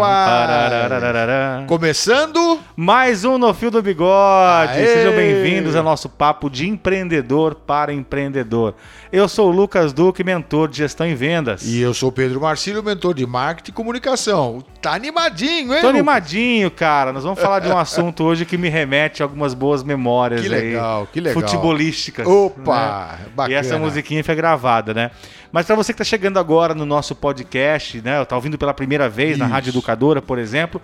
Pararararararam. Começando. Mais um No Fio do Bigode. Aê! Sejam bem-vindos ao nosso papo de empreendedor para empreendedor. Eu sou o Lucas Duque, mentor de gestão em vendas. E eu sou o Pedro Marcílio, mentor de marketing e comunicação. Tá animadinho, hein? Tô animadinho, cara. Nós vamos falar de um assunto hoje que me remete a algumas boas memórias Que aí. legal, que legal. Futebolísticas. Opa, né? bacana. E essa musiquinha foi gravada, né? Mas para você que está chegando agora no nosso podcast, né? Tá ouvindo pela primeira vez na Isso. Rádio Educadora, por exemplo.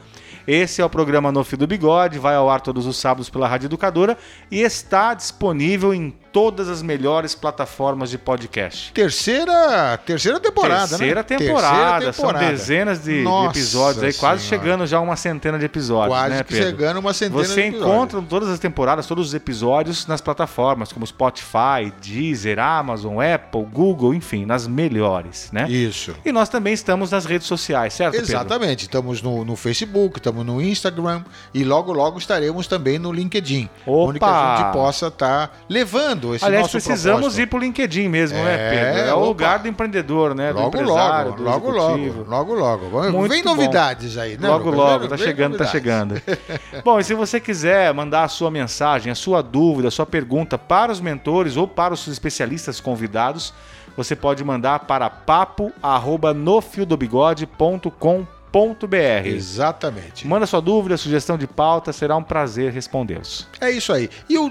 Esse é o programa No Fio do Bigode, vai ao ar todos os sábados pela Rádio Educadora e está disponível em todas as melhores plataformas de podcast. Terceira, terceira temporada, Terceira né? temporada, são temporada. dezenas de, de episódios aí, quase Senhora. chegando já a uma centena de episódios, Quase né, Pedro? chegando uma centena Você de episódios. encontra todas as temporadas, todos os episódios nas plataformas como Spotify, Deezer, Amazon, Apple, Google, enfim, nas melhores, né? Isso. E nós também estamos nas redes sociais, certo, Pedro? Exatamente. Estamos no, no Facebook, estamos no Instagram e logo, logo estaremos também no LinkedIn. Onde que a Opa! gente possa estar levando esse Aliás, precisamos propósito. ir pro LinkedIn mesmo, né, É, Pedro? É o opa. lugar do empreendedor, né? do Logo, empresário, logo, do logo, logo, logo, logo. Muito Vem bom. novidades aí, né? Logo, Lucas? logo, tá vem chegando, tá novidades. chegando. Bom, e se você quiser mandar a sua mensagem, a sua dúvida, a sua pergunta para os mentores ou para os especialistas convidados, você pode mandar para papo@nofiodobigode.com.br. Exatamente. Manda sua dúvida, sugestão de pauta, será um prazer respondê-los. É isso aí. E o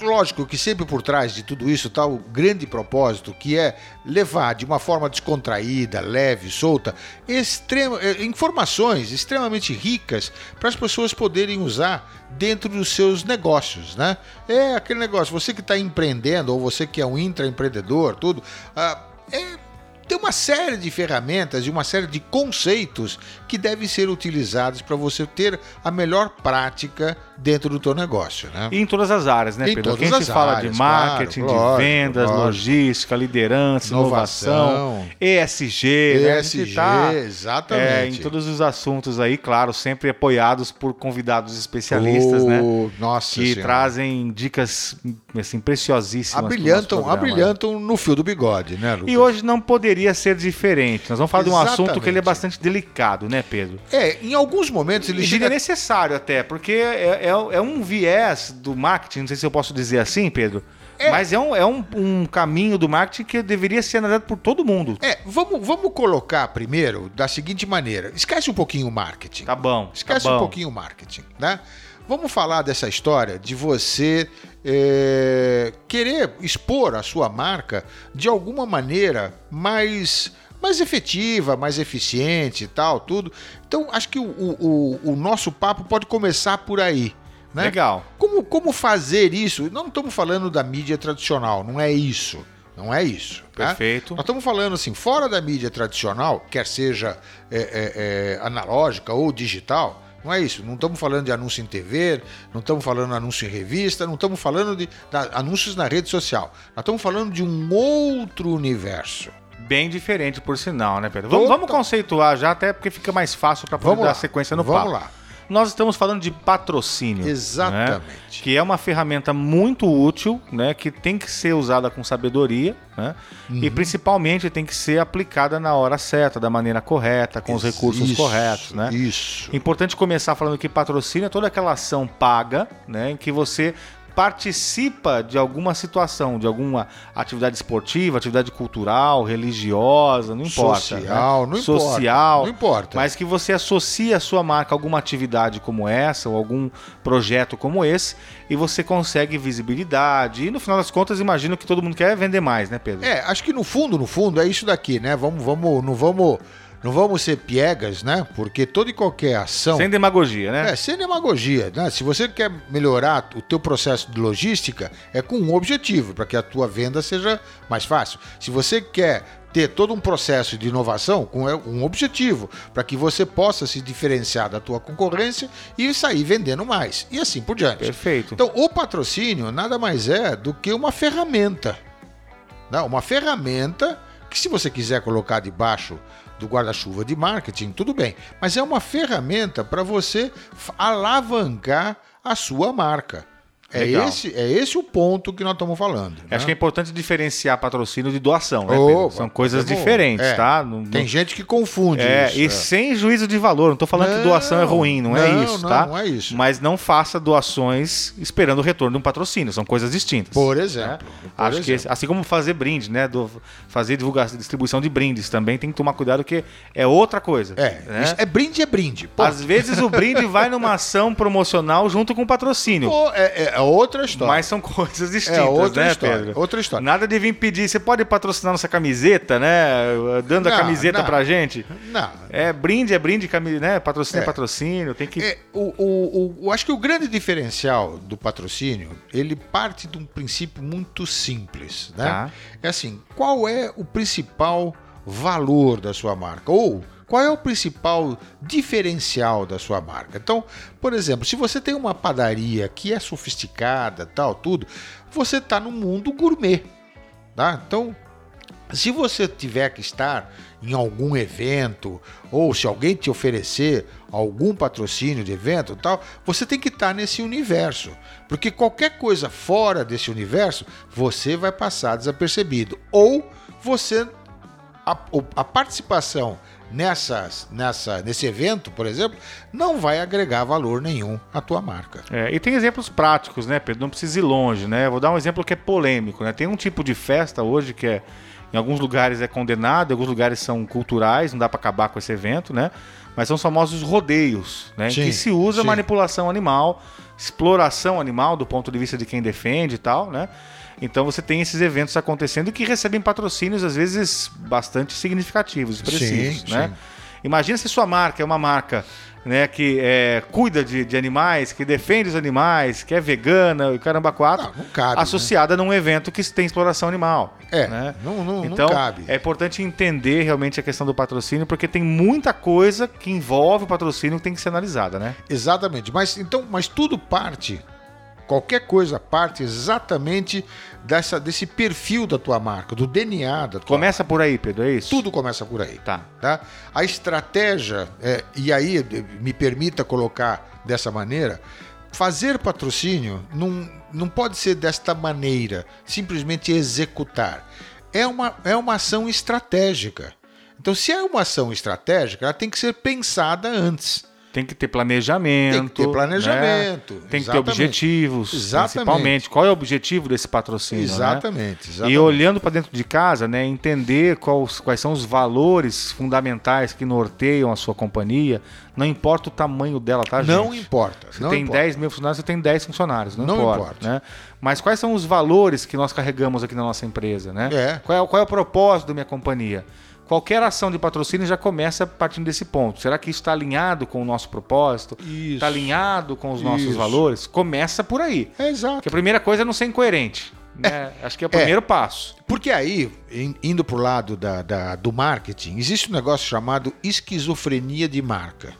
lógico que sempre por trás de tudo isso está o grande propósito, que é levar de uma forma descontraída, leve, solta, extrema, eh, informações extremamente ricas para as pessoas poderem usar dentro dos seus negócios, né? É aquele negócio, você que está empreendendo ou você que é um intraempreendedor, tudo, ah, tem uma série de ferramentas e uma série de conceitos que devem ser utilizados para você ter a melhor prática dentro do teu negócio, né? E em todas as áreas, né, Em Pedro? Todas a gente as fala áreas, de marketing, claro, de vendas, lógico. logística, liderança, inovação, Inovação. ESG, né? ESG, tá, exatamente. é, em todos os assuntos aí, claro, sempre apoiados por convidados especialistas, né? Oh, Nossa Que Senhora. trazem dicas assim, preciosíssimas. abrilhantam, abrilhantam no fio do bigode, né, Lucas? E hoje não poderia ser diferente. Nós vamos falar de um assunto que ele é Exatamente. bastante delicado, né, Pedro? É, em alguns momentos ele E chega diria necessário até, porque é, é, é um viés do marketing, não sei se eu posso dizer assim, Pedro, É. mas é, um, é um, um caminho do marketing que deveria ser analisado por todo mundo. É, vamos, vamos colocar primeiro da seguinte maneira. Esquece um pouquinho o marketing. Tá bom. Esquece tá bom. um pouquinho o marketing, né? Vamos falar dessa história de você é, querer expor a sua marca de alguma maneira mais mais efetiva, mais eficiente e tal, tudo. Então, acho que o, o, o- nosso papo pode começar por aí. Né? Legal. Como, como fazer isso? Não estamos falando da mídia tradicional, não é isso. Não é isso. tá? Perfeito. Nós estamos falando assim, fora da mídia tradicional, quer seja é, é, é, analógica ou digital, não é isso. Não estamos falando de anúncio em TV, não estamos falando de anúncio em revista, não estamos falando de da- anúncios na rede social. Nós estamos falando de um outro universo. Bem diferente, por sinal, né, Pedro? Vamos, vamos conceituar já, até porque fica mais fácil para poder Vamos dar lá. sequência no Vamos papo. lá. Nós estamos falando de patrocínio. né? Exatamente. Que é uma ferramenta muito útil, né? Que tem que ser usada com sabedoria, né? Uhum. E principalmente tem que ser aplicada na hora certa, da maneira correta, com os recursos Isso, corretos, né? Isso. Importante começar falando que patrocínio é toda aquela ação paga, né? Em que você participa de alguma situação, de alguma atividade esportiva, atividade cultural, religiosa, não importa. Social, né? não Social, importa. Não importa. Mas que você associa a sua marca a alguma atividade como essa, ou algum projeto como esse, e você consegue visibilidade. E no final das contas, imagino que todo mundo quer vender mais, né, Pedro? É, acho que no fundo, no fundo, é isso daqui, né? Vamos, vamos, não vamos. Não vamos ser piegas, né? Porque toda e qualquer ação. Sem demagogia, né? É, sem demagogia. Né? Se você quer melhorar o teu processo de logística, é com um objetivo, para que a tua venda seja mais fácil. Se você quer ter todo um processo de inovação com um objetivo, para que você possa se diferenciar da tua concorrência e sair vendendo mais. E assim por diante. Perfeito. Então, o patrocínio nada mais é do que uma ferramenta. Não, uma ferramenta que se você quiser colocar debaixo do guarda-chuva de marketing, tudo bem. Mas é uma ferramenta para você alavancar a sua marca. É esse, é esse o ponto que nós estamos falando. Acho né? que é importante diferenciar patrocínio de doação, né, Pedro? São coisas é diferentes, É. tá? Não- Tem não- gente que confunde É, isso. e é. sem juízo de valor. Não tô falando que Não, doação é ruim, não, é isso, não, tá? não é isso. Mas não faça doações esperando o retorno de um patrocínio. São coisas distintas. Por exemplo. né? por Acho que exemplo. esse- assim como fazer brinde, né? Do, fazer divulgação, distribuição de brindes também tem que tomar cuidado que é outra coisa. É, né? é brinde, é brinde. Pô, Às vezes o brinde vai numa ação promocional junto com o patrocínio. pô, é, é outra história. Mas são coisas distintas, é outra né, história. Pedro? Outra história. Nada de vir pedir, você pode patrocinar nossa camiseta, né? Dando a Não, camiseta não. pra gente. Não. É brinde, é brinde, né? Patrocínio é, É. patrocínio, tem que. É, o, o, o- eu acho que o grande diferencial do patrocínio, ele parte de um princípio muito simples, né? Tá. É assim, qual é o principal valor da sua marca? Ou qual é o principal diferencial da sua marca? Então, por exemplo, se você tem uma padaria que é sofisticada, tal, tudo, você está no mundo gourmet, tá? Então, se você tiver que estar em algum evento ou se alguém te oferecer algum patrocínio de evento tal, você tem que estar nesse universo, porque qualquer coisa fora desse universo você vai passar desapercebido ou você a, a participação nessas, nessa, nesse evento, por exemplo, não vai agregar valor nenhum à tua marca. É, e tem exemplos práticos, né, Pedro? Não precisa ir longe, né? Vou dar um exemplo que é polêmico, né? Tem um tipo de festa hoje que é, em alguns lugares é condenado, em alguns lugares são culturais, não dá para acabar com esse evento, né? Mas são os famosos rodeios, né? Sim, que se usa sim. manipulação animal, exploração animal do ponto de vista de quem defende e tal, né? Então você tem esses eventos acontecendo que recebem patrocínios às vezes bastante significativos, expressivos, Sim, né? sim. Imagina se sua marca é uma marca né, que é, cuida de, de animais, que defende os animais, que é vegana e caramba quatro, Não, não cabe, associada num evento que tem exploração animal. É, né? não, não, Então, não cabe. é importante entender realmente a questão do patrocínio, porque tem muita coisa que envolve o patrocínio que tem que ser analisada, né? Exatamente. Mas então, mas tudo parte, qualquer coisa parte exatamente dessa, desse perfil da tua marca, do DNA da tua Começa por aí, Pedro, é isso? marca. Tudo começa por aí. Tá. Tá? A estratégia, é, e aí me permita colocar dessa maneira, fazer patrocínio não, não pode ser desta maneira, simplesmente executar. É uma, é uma ação estratégica. Então, se é uma ação estratégica, ela tem que ser pensada antes. Tem que ter planejamento. Tem que ter planejamento, né? Tem que ter objetivos. Exatamente. Principalmente. Qual é o objetivo desse patrocínio? né? Exatamente, exatamente. E olhando para dentro de casa, né, entender quais, quais são os valores fundamentais que norteiam a sua companhia, não importa o tamanho dela, tá, gente? Não importa. Você não tem importa. 10 mil funcionários, você tem 10 funcionários, não, Não importa. importa. Né? Mas quais são os valores que nós carregamos aqui na nossa empresa? Né? É. Qual, é, qual é o propósito da minha companhia? Qualquer ação de patrocínio já começa partindo desse ponto. Será que isso está alinhado com o nosso propósito? Está alinhado com os nossos Isso. valores? Começa por aí. É exato. Porque a primeira coisa é não ser incoerente. né? Acho que é o primeiro passo. Porque aí, in- indo para o lado da, da- do marketing, existe um negócio chamado esquizofrenia de marca.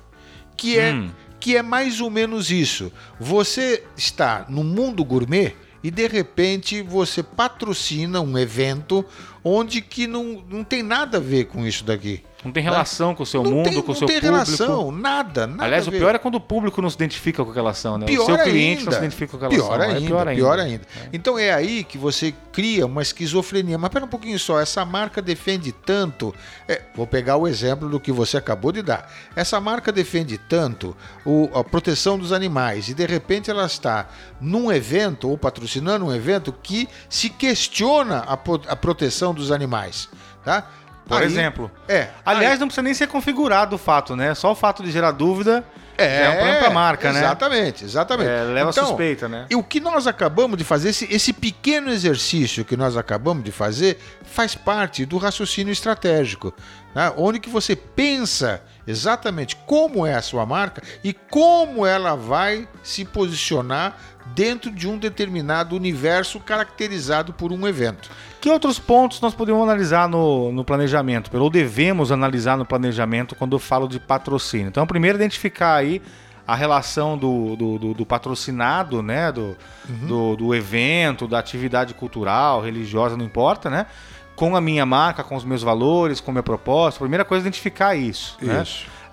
Que é, Hum. que é mais ou menos isso. Você está no mundo gourmet e de repente você patrocina um evento onde que não, não tem nada a ver com isso daqui. Não tem relação com o seu não mundo, tem, com o não seu tem público. relação, nada, nada. Aliás, o pior é quando o público não se identifica com aquela ação, né? Pior o seu cliente ainda. não se identifica com aquela ação. Pior É ainda, pior ainda. pior ainda. Então é aí que você cria uma esquizofrenia. Mas pera um pouquinho só, essa marca defende tanto. é, vou pegar o exemplo do que você acabou de dar. Essa marca defende tanto o- a proteção dos animais e de repente ela está num evento ou patrocinando um evento que se questiona a, a proteção dos animais. Tá? Por Aí- exemplo. É. Aliás, não precisa nem ser configurado o fato, né? Só o fato de gerar dúvida já é um problema pra marca, né? Exatamente, exatamente. É, leva Então, suspeita, né? E o que nós acabamos de fazer, esse, esse pequeno exercício que nós acabamos de fazer, faz parte do raciocínio estratégico, né? onde que você pensa exatamente como é a sua marca e como ela vai se posicionar dentro de um determinado universo caracterizado por um evento. Que outros pontos nós podemos analisar no, no planejamento, ou devemos analisar no planejamento quando eu falo de patrocínio? Então, primeiro, identificar aí a relação do, do, do- do patrocinado, né? Do, Uhum. do, do evento, da atividade cultural, religiosa, não importa, né? Com a minha marca, com os meus valores, com o meu propósito. Primeira coisa é identificar isso. né?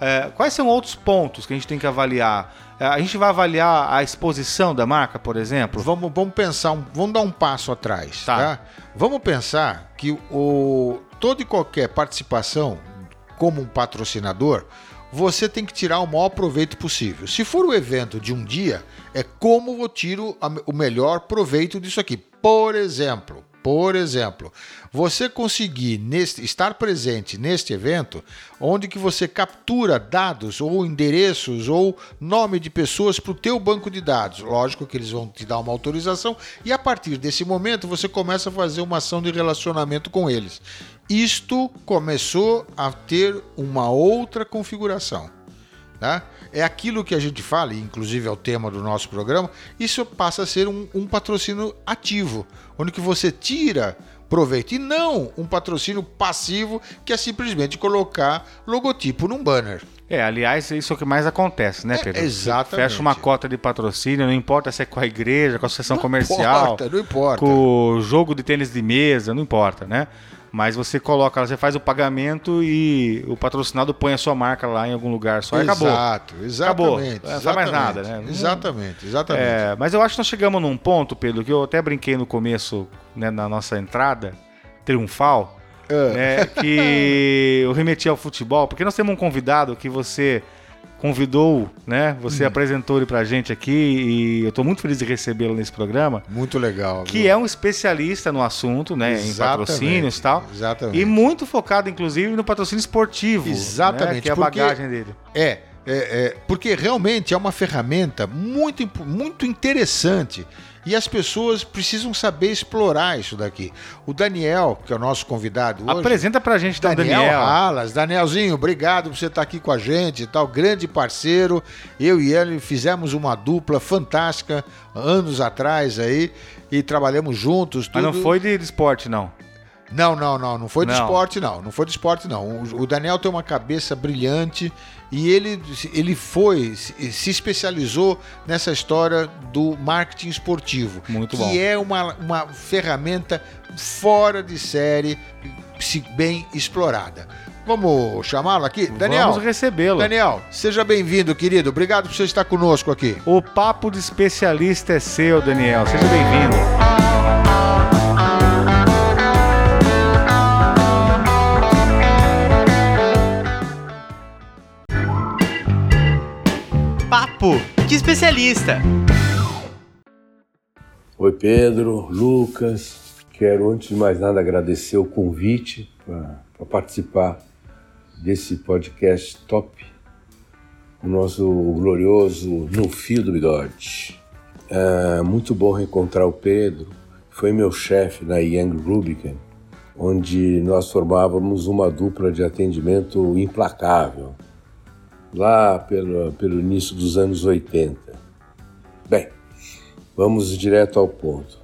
É, quais são outros pontos que a gente tem que avaliar? É, a gente vai avaliar a exposição da marca, por exemplo? Vamos, vamos pensar, vamos dar um passo atrás, Tá. tá? Vamos pensar que o, toda e qualquer participação como um patrocinador, você tem que tirar o maior proveito possível. Se for o evento de um dia, é como eu tiro o melhor proveito disso aqui. Por exemplo, por exemplo, você conseguir neste, estar presente neste evento, onde que você captura dados ou endereços ou nome de pessoas para o teu banco de dados. Lógico que eles vão te dar uma autorização e a partir desse momento você começa a fazer uma ação de relacionamento com eles. Isto começou a ter uma outra configuração. Tá? É aquilo que a gente fala, inclusive é o tema do nosso programa, isso passa a ser um, um patrocínio ativo, onde que você tira proveito, e não um patrocínio passivo, que é simplesmente colocar logotipo num banner. É, aliás, isso é o que mais acontece, né, É, Pedro? Você exatamente. Fecha uma cota de patrocínio, não importa se é com a igreja, com a associação Não comercial, importa, não importa. com o jogo de tênis de mesa, não importa, né? Mas você coloca, você faz o pagamento e o patrocinado põe a sua marca lá em algum lugar só e acabou. Exato, Acabou. exatamente. Não faz mais nada, né? Exatamente, exatamente. É, mas eu acho que nós chegamos num ponto, Pedro, que eu até brinquei no começo, né, na nossa entrada triunfal, É. né, que eu remeti ao futebol, porque nós temos um convidado que você convidou, né? Você apresentou ele pra gente aqui e eu tô muito feliz de recebê-lo nesse programa, Muito legal. que é um especialista no assunto, né, em Exatamente, patrocínios e tal. Exatamente. E muito focado, inclusive, no patrocínio esportivo. Exatamente, né, que é a bagagem dele. É, é, é, porque realmente é uma ferramenta muito, muito interessante e as pessoas precisam saber explorar isso daqui. O Daniel, que é o nosso convidado hoje. Apresenta pra gente, então, Daniel, Daniel. Alas. Danielzinho, obrigado por você estar aqui com a gente e tal. Grande parceiro. Eu e ele fizemos uma dupla fantástica anos atrás aí e trabalhamos juntos. Mas não tudo. foi de esporte, não. Não, não, não, não foi de Não. esporte, não. Não foi de esporte, não. O, o Daniel tem uma cabeça brilhante e ele, ele foi, se especializou nessa história do marketing esportivo. Muito que bom. é uma, uma ferramenta fora de série, se bem explorada. Vamos chamá-lo aqui? Daniel, Vamos recebê-lo. Daniel, seja bem-vindo, querido. Obrigado por você estar conosco aqui. O papo de especialista é seu, Daniel. Seja bem-vindo. Papo de especialista. Oi, Pedro, Lucas. Quero, antes de mais nada, agradecer o convite para participar desse podcast top. O nosso glorioso No Fio do Bigode. É muito bom reencontrar o Pedro. Foi meu chefe na Young Rubicon, onde nós formávamos uma dupla de atendimento implacável, lá pelo, pelo início dos anos 80. Bem, Vamos direto ao ponto.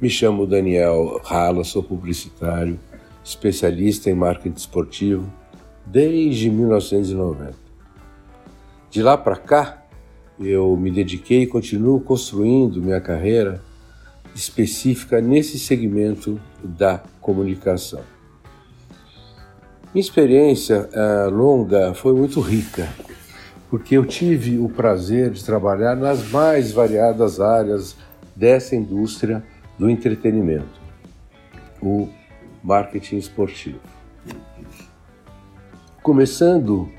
Me chamo Daniel Rala, sou publicitário, especialista em marketing esportivo desde 1990. De lá para cá, eu me dediquei e continuo construindo minha carreira específica nesse segmento da comunicação. Minha experiência uh, longa foi muito rica, porque eu tive o prazer de trabalhar nas mais variadas áreas dessa indústria do entretenimento, o marketing esportivo. Começando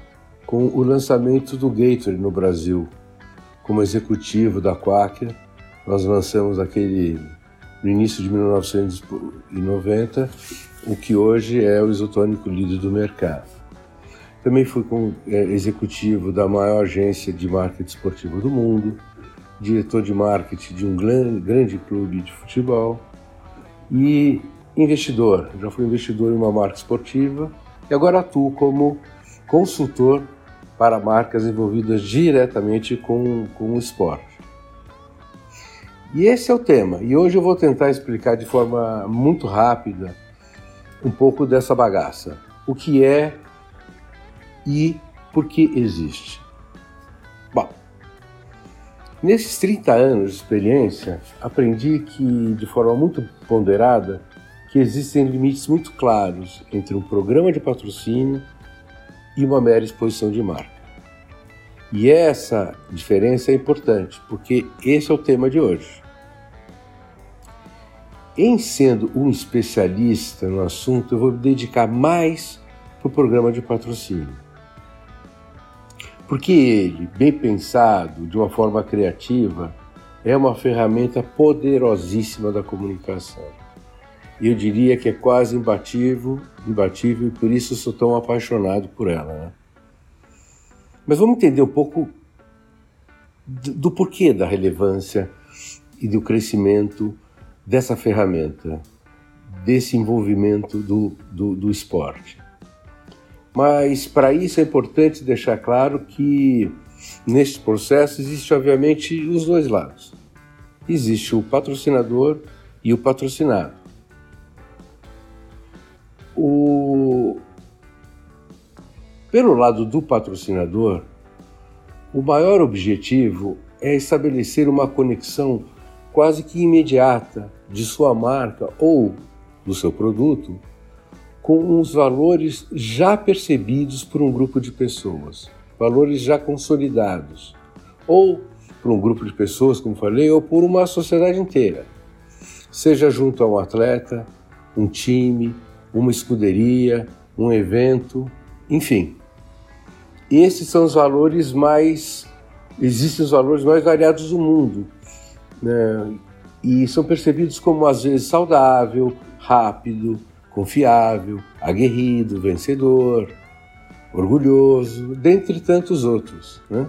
com o lançamento do Gatorade no Brasil, como executivo da Quaker, nós lançamos aquele no início de 1990 o que hoje é o isotônico líder do mercado. Também fui com, é, executivo da maior agência de marketing esportivo do mundo, diretor de marketing de um grande, grande clube de futebol e investidor. Já fui investidor em uma marca esportiva e agora atuo como consultor para marcas envolvidas diretamente com, com o esporte. E esse é o tema. E hoje eu vou tentar explicar de forma muito rápida um pouco dessa bagaça. O que é e por que existe. Bom, nesses 30 anos de experiência, aprendi que, de forma muito ponderada, que existem limites muito claros entre um programa de patrocínio e uma mera exposição de marca. E essa diferença é importante, porque esse é o tema de hoje. Em sendo um especialista no assunto, eu vou me dedicar mais para o programa de patrocínio. Porque ele, bem pensado, de uma forma criativa, é uma ferramenta poderosíssima da comunicação. Eu diria que é quase imbatível, imbatível e por isso sou tão apaixonado por ela. Né? Mas vamos entender um pouco do, do porquê da relevância e do crescimento dessa ferramenta, desse envolvimento do, do, do esporte. Mas para isso é importante deixar claro que neste processo existe obviamente os dois lados. Existe o patrocinador e o patrocinado. O... Pelo lado do patrocinador, o maior objetivo é estabelecer uma conexão quase que imediata de sua marca ou do seu produto com os valores já percebidos por um grupo de pessoas, valores já consolidados, ou por um grupo de pessoas, como falei, ou por uma sociedade inteira, seja junto a um atleta, um time, uma escuderia, um evento, enfim. Esses são os valores mais existem os valores mais variados do mundo, né? E são percebidos como às vezes saudável, rápido, confiável, aguerrido, vencedor, orgulhoso, dentre tantos outros. Né?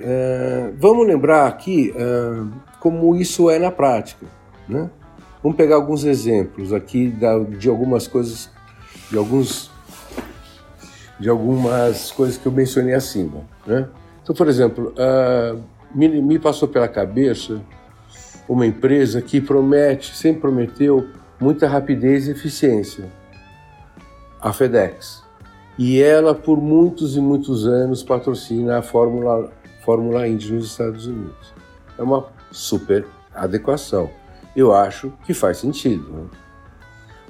É, vamos lembrar aqui é, como isso é na prática. Né? Vamos pegar alguns exemplos aqui da, de algumas coisas, de alguns, de algumas coisas que eu mencionei acima. Né? Então, por exemplo, uh, me, me passou pela cabeça uma empresa que promete, sempre prometeu muita rapidez e eficiência. A FedEx. E ela, por muitos e muitos anos, patrocina a Fórmula, Fórmula Indy nos Estados Unidos. É uma super adequação. Eu acho que faz sentido. Né?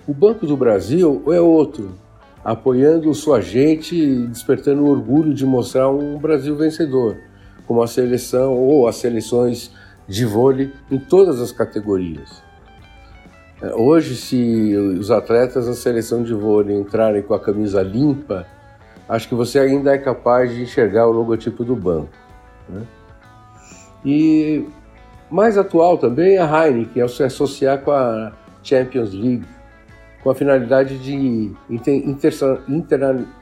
O Banco do Brasil é outro, apoiando sua gente e despertando o orgulho de mostrar um Brasil vencedor, como a seleção ou as seleções de vôlei em todas as categorias. É, hoje, se os atletas da seleção de vôlei entrarem com a camisa limpa, acho que você ainda é capaz de enxergar o logotipo do banco. Né? E mais atual também é a Heineken, ao se associar com a Champions League, com a finalidade de inter, inter,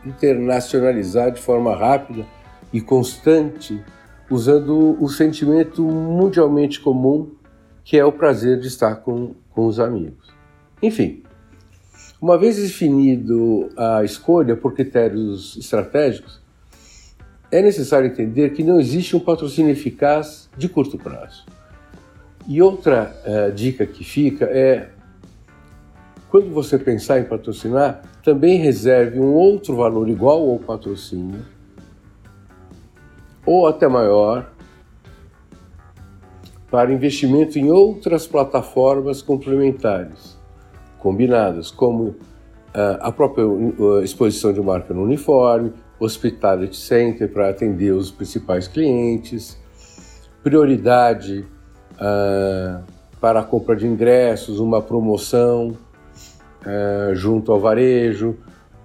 internacionalizar de forma rápida e constante, usando o sentimento mundialmente comum que é o prazer de estar com com os amigos. Enfim, uma vez definido a escolha por critérios estratégicos, é necessário entender que não existe um patrocínio eficaz de curto prazo. E outra uh, dica que fica é, quando você pensar em patrocinar, também reserve um outro valor igual ao patrocínio, ou até maior, para investimento em outras plataformas complementares, combinadas, como ah, a própria uh, exposição de marca no uniforme, Hospitality Center para atender os principais clientes, prioridade uh, para a compra de ingressos, uma promoção uh, junto ao varejo,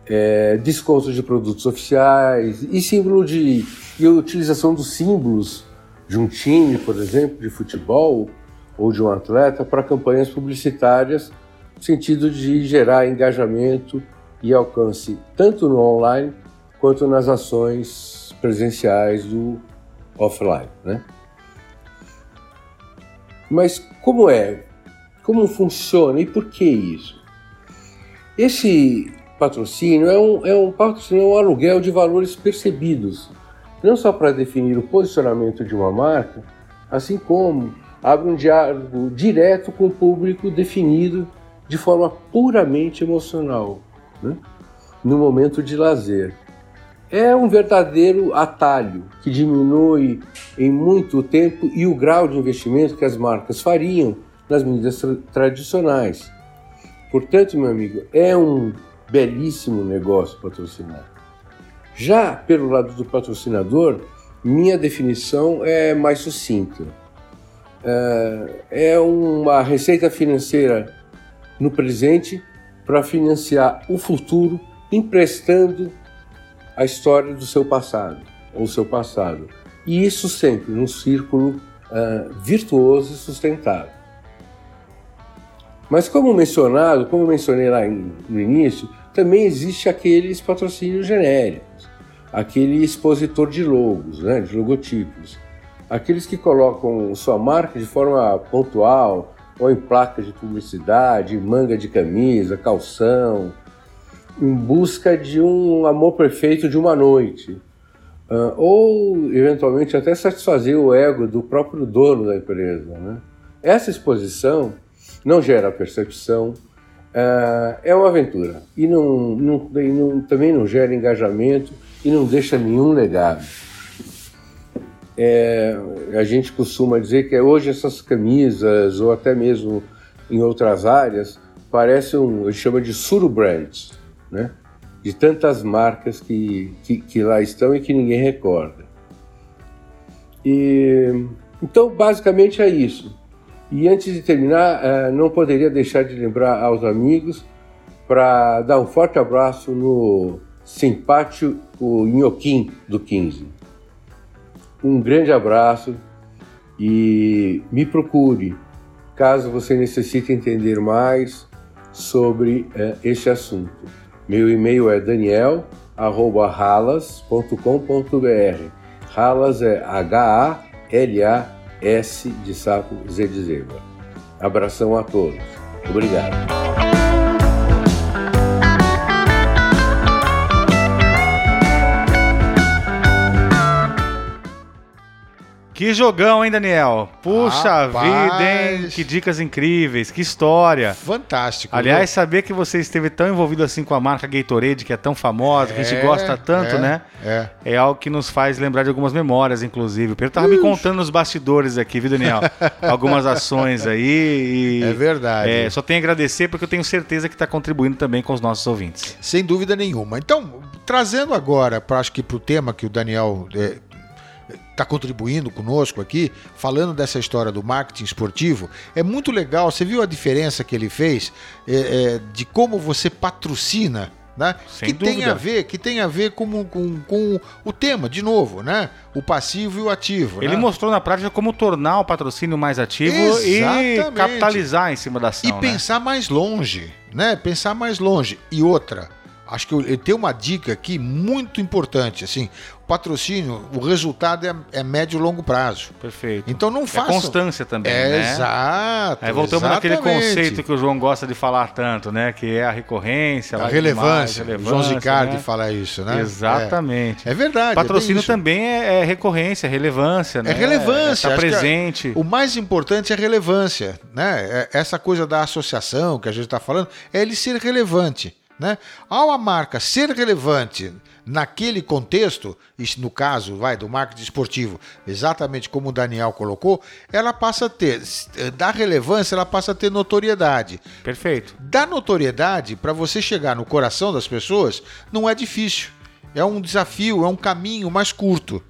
é, descontos de produtos oficiais e símbolo de e a utilização dos símbolos de um time, por exemplo, de futebol ou de um atleta para campanhas publicitárias, no sentido de gerar engajamento e alcance tanto no online quanto nas ações presenciais do offline, né? Mas como é? Como funciona e por que isso? Esse patrocínio é um, é um patrocínio, é um aluguel de valores percebidos, não só para definir o posicionamento de uma marca, assim como abre um diálogo direto com o público definido de forma puramente emocional, né? no momento de lazer. É um verdadeiro atalho que diminui em muito tempo e o grau de investimento que as marcas fariam nas mídias tra tradicionais. Portanto, meu amigo, é um belíssimo negócio patrocinar. Já pelo lado do patrocinador, minha definição é mais sucinta. É, é uma receita financeira no presente para financiar o futuro, emprestando a história do seu passado, ou seu passado. E isso sempre num círculo uh, virtuoso e sustentável. Mas como mencionado, como mencionei lá no início, também existe aqueles patrocínios genéricos, aquele expositor de logos, né, de logotipos, aqueles que colocam sua marca de forma pontual, ou em placas de publicidade, manga de camisa, calção, em busca de um amor perfeito de uma noite. Uh, ou, eventualmente, até satisfazer o ego do próprio dono da empresa. Né? Essa exposição não gera percepção, uh, é uma aventura. E, não, não, e não, também não gera engajamento e não deixa nenhum legado. É, a gente costuma dizer que hoje essas camisas, ou até mesmo em outras áreas, parecem, um, gente chama de surubrands né? de tantas marcas que, que, que, lá estão e que ninguém recorda. E, então, basicamente é isso. E antes de terminar, eh, não poderia deixar de lembrar aos amigos para dar um forte abraço no simpático Inhoquim do 15. Um grande abraço e me procure caso você necessite entender mais sobre uh, este assunto. Meu e-mail é daniel@ralas.com.br. Ralas é H-A-L-A-S de saco Z de zebra. Abração a todos. Obrigado. Que jogão, hein, Daniel? Puxa Rapaz. vida, hein? Que dicas incríveis, que história. Fantástico. Aliás, viu? saber que você esteve tão envolvido assim com a marca Gatorade, que é tão famosa, que a gente é, gosta tanto, é, né? É. É algo que nos faz lembrar de algumas memórias, inclusive. O Pedro tava me contando nos bastidores aqui, viu, Daniel? algumas ações aí. E, é verdade. É, só tenho a agradecer porque eu tenho certeza que está contribuindo também com os nossos ouvintes. Sem dúvida nenhuma. Então, trazendo agora, para acho que para o tema que o Daniel é, está contribuindo conosco aqui, falando dessa história do marketing esportivo. É muito legal. Você viu a diferença que ele fez é, é, de como você patrocina né? Que dúvida. tem a ver, que tem a ver com, com, com o tema, de novo, né? O passivo e o ativo. Ele né? mostrou na prática como tornar o patrocínio mais ativo Exatamente. e capitalizar em cima da ação. E né? pensar mais longe, né? Pensar mais longe. E outra, acho que ele tem uma dica aqui muito importante, assim, patrocínio, o resultado é, é médio e longo prazo. Perfeito. Então não faça. É constância também, é, né? Exato. Aí voltamos naquele exatamente. conceito que o João gosta de falar tanto, né? Que é a recorrência, A relevância. Mais, o João Zicardi né? fala isso, né? Exatamente. É, é verdade. Patrocínio é também é, é, recorrência, relevância, né? É relevância. É Acho que presente. O mais importante é a relevância, né? É essa coisa da associação que a gente está falando é ele ser relevante, né? Ao a marca ser relevante naquele contexto, no caso, vai, do marketing esportivo, exatamente como o Daniel colocou, ela passa a ter, da relevância, ela passa a ter notoriedade. Perfeito. Da notoriedade, para você chegar no coração das pessoas, não é difícil. É um desafio, é um caminho mais curto.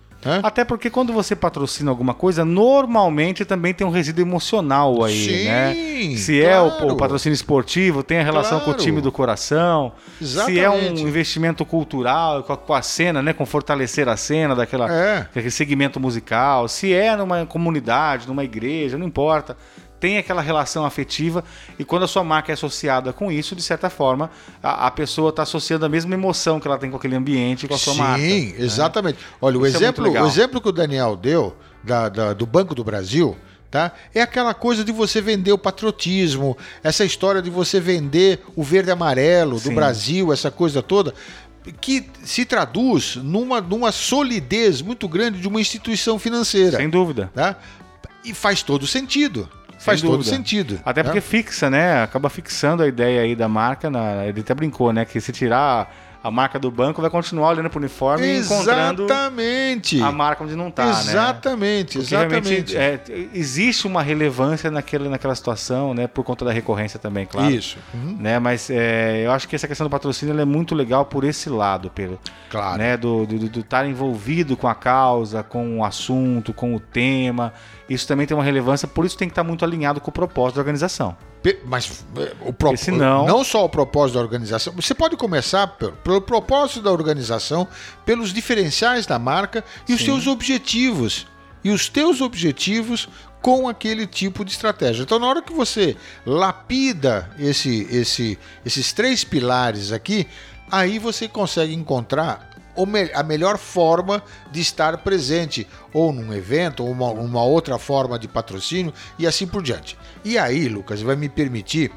Até porque quando você patrocina alguma coisa, normalmente também tem um resíduo emocional aí, Sim, né? Se é o, claro. o patrocínio esportivo, tem a relação com o Claro. time do coração. Se é um Exatamente. investimento cultural, com a, com a cena, né? Com fortalecer a cena daquela, É. daquele segmento musical. Se é numa comunidade, numa igreja, não importa. Tem aquela relação afetiva e quando a sua marca é associada com isso, de certa forma, a, a pessoa está associando a mesma emoção que ela tem com aquele ambiente, com a sua Sim, marca. né? exatamente. Olha, o Isso é exemplo, legal. o exemplo que o Daniel deu da- da- do Banco do Brasil, tá? É aquela coisa de você vender o patriotismo, essa história de você vender o verde e amarelo do Sim. Brasil, essa coisa toda, que se traduz numa, numa solidez muito grande de uma instituição financeira. Sem dúvida. tá? E faz todo sentido. Faz todo sentido. Até né? porque fixa, né? Acaba fixando a ideia aí da marca. Na... Ele até brincou, né? Que se tirar a marca do banco, vai continuar olhando pro uniforme e encontrando Exatamente. a marca onde não tá, né? exatamente, realmente exatamente. é, existe uma relevância naquela, naquela situação, né? Por conta da recorrência também, claro. Isso. Uhum. Né? Mas é, eu acho que essa questão do patrocínio é muito legal por esse lado, Pedro. Claro. Né? Do estar do, do estar envolvido com a causa, com o assunto, com o tema. Isso também tem uma relevância, por isso tem que estar muito alinhado com o propósito da organização. Mas é, o pro... Porque senão- não só o propósito da organização, você pode começar pelo, pelo propósito da organização, pelos diferenciais da marca e os Sim. seus objetivos. E os teus objetivos com aquele tipo de estratégia. Então, na hora que você lapida esse, esse, esses três pilares aqui, aí você consegue encontrar me- a melhor forma de estar presente, ou num evento, ou uma, uma outra forma de patrocínio, e assim por diante. E aí, Lucas, vai me permitir.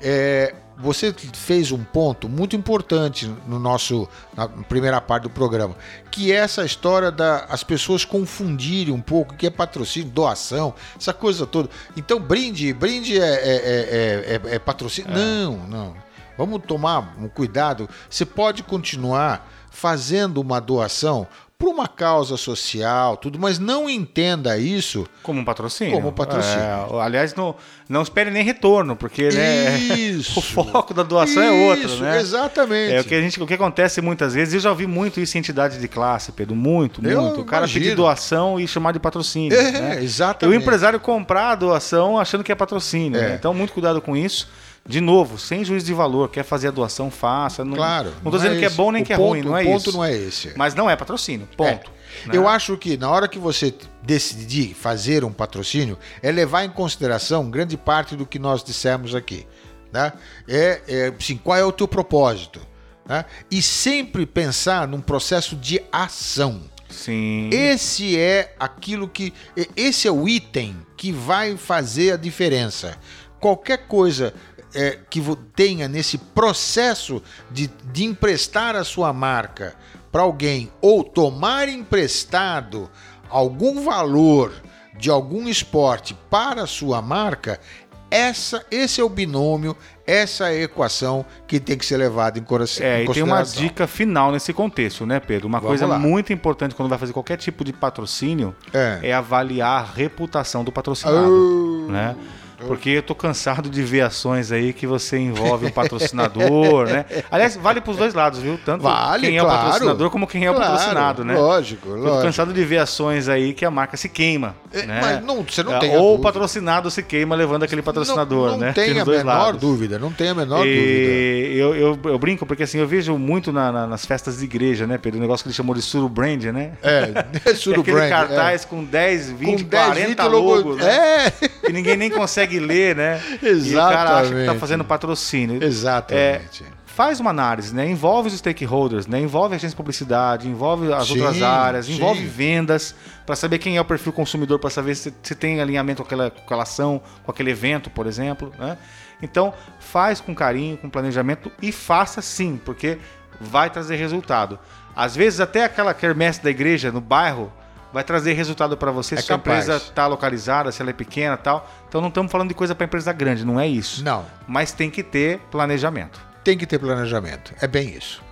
é, você fez um ponto muito importante no nosso na primeira parte do programa, que é essa história da as pessoas confundirem um pouco o que é patrocínio, doação, essa coisa toda. Então, brinde, brinde é, é- é- é- é patrocínio? Não, não. Vamos tomar um cuidado. Você pode continuar fazendo uma doação por uma causa social, tudo, mas não entenda isso Como um patrocínio. Como um patrocínio. É, aliás, não, não espere nem retorno, porque né, Isso. o foco da doação é outro, Isso, né? Exatamente. É o que a gente, o que acontece muitas vezes, eu já ouvi muito isso em entidade de classe, Pedro, muito, Eu muito. O cara imagino. pedir doação e chamar de patrocínio. É, né? E o exatamente. empresário comprar a doação achando que é patrocínio. É. né? Então, muito cuidado com isso. De novo, sem juízo de valor, quer fazer a doação, faça. Não, Claro. Não tô dizendo que é bom nem O que é ponto- ruim, não é O ponto isso. não é esse. Mas não é patrocínio, ponto. É. né? Eu acho que na hora que você decidir fazer um patrocínio, é levar em consideração grande parte do que nós dissemos aqui. Né? É, é assim, qual é o teu propósito? né? E sempre pensar num processo de ação. Sim. Esse é aquilo que. Esse é o item que vai fazer a diferença. Qualquer coisa é, que tenha nesse processo de, de emprestar a sua marca para alguém ou tomar emprestado algum valor de algum esporte para a sua marca, essa, esse é o binômio, essa é a equação que tem que ser levada em, cora- É, em e tem uma consideração. dica final nesse contexto, né, Pedro? Uma Vamos coisa lá. muito importante quando vai fazer qualquer tipo de patrocínio É. é, avaliar a reputação do patrocinado, Oh. né? Porque eu tô cansado de ver ações aí que você envolve um patrocinador, né? Aliás, vale pros dois lados, viu? Tanto Vale, quem é o claro. patrocinador como quem é o Claro, patrocinado, né? Lógico, Eu tô lógico. cansado de ver ações aí que a marca se queima. É, né? mas não- você não É, tem Ou o dúvida. patrocinado se queima levando aquele patrocinador, não, não né? tem os a dois menor lados. dúvida, não tem a menor dúvida. E eu, eu, eu brinco porque assim, eu vejo muito na- na- nas festas de igreja, né, Pedro? O negócio que ele chamou de suru brand, né? É, é Que é Suru aquele Brand, cartaz com 10, é. 20, Com 10, 40 20 logo- logos, né? É, Que ninguém nem consegue ler, né? E o cara acha que tá Exatamente. fazendo patrocínio. exatamente. Faz uma análise, né? Envolve os stakeholders, né? Envolve a agência de publicidade, envolve as Sim, outras áreas, sim. envolve vendas, para saber quem é o perfil consumidor, para saber se, se tem alinhamento com aquela, com aquela ação, com aquele evento, por exemplo, né? Então, faz com carinho, com planejamento e faça sim, porque vai trazer resultado. Às vezes, até aquela quermesse da igreja no bairro vai trazer resultado para você É se a capaz. empresa está localizada, se ela é pequena e tal. Então, não estamos falando de coisa para empresa grande, não é isso. Não, Mas tem que ter planejamento. tem que ter planejamento. É bem isso.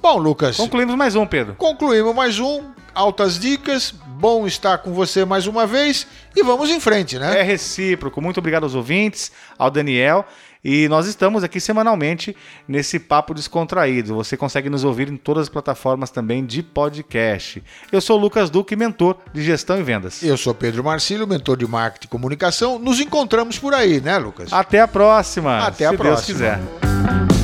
Bom, Lucas, Concluímos mais um, Pedro. concluímos mais um. Altas dicas. Bom estar com você mais uma vez. E vamos em frente, né? É recíproco. Muito obrigado aos ouvintes, ao Daniel. E nós estamos aqui semanalmente nesse papo descontraído. Você consegue nos ouvir em todas as plataformas também de podcast. Eu sou o Lucas Duque, mentor de gestão e vendas. Eu sou Pedro Marcílio, mentor de marketing e comunicação. Nos encontramos por aí, né, Lucas? Até a próxima. Até a se próxima. Deus quiser.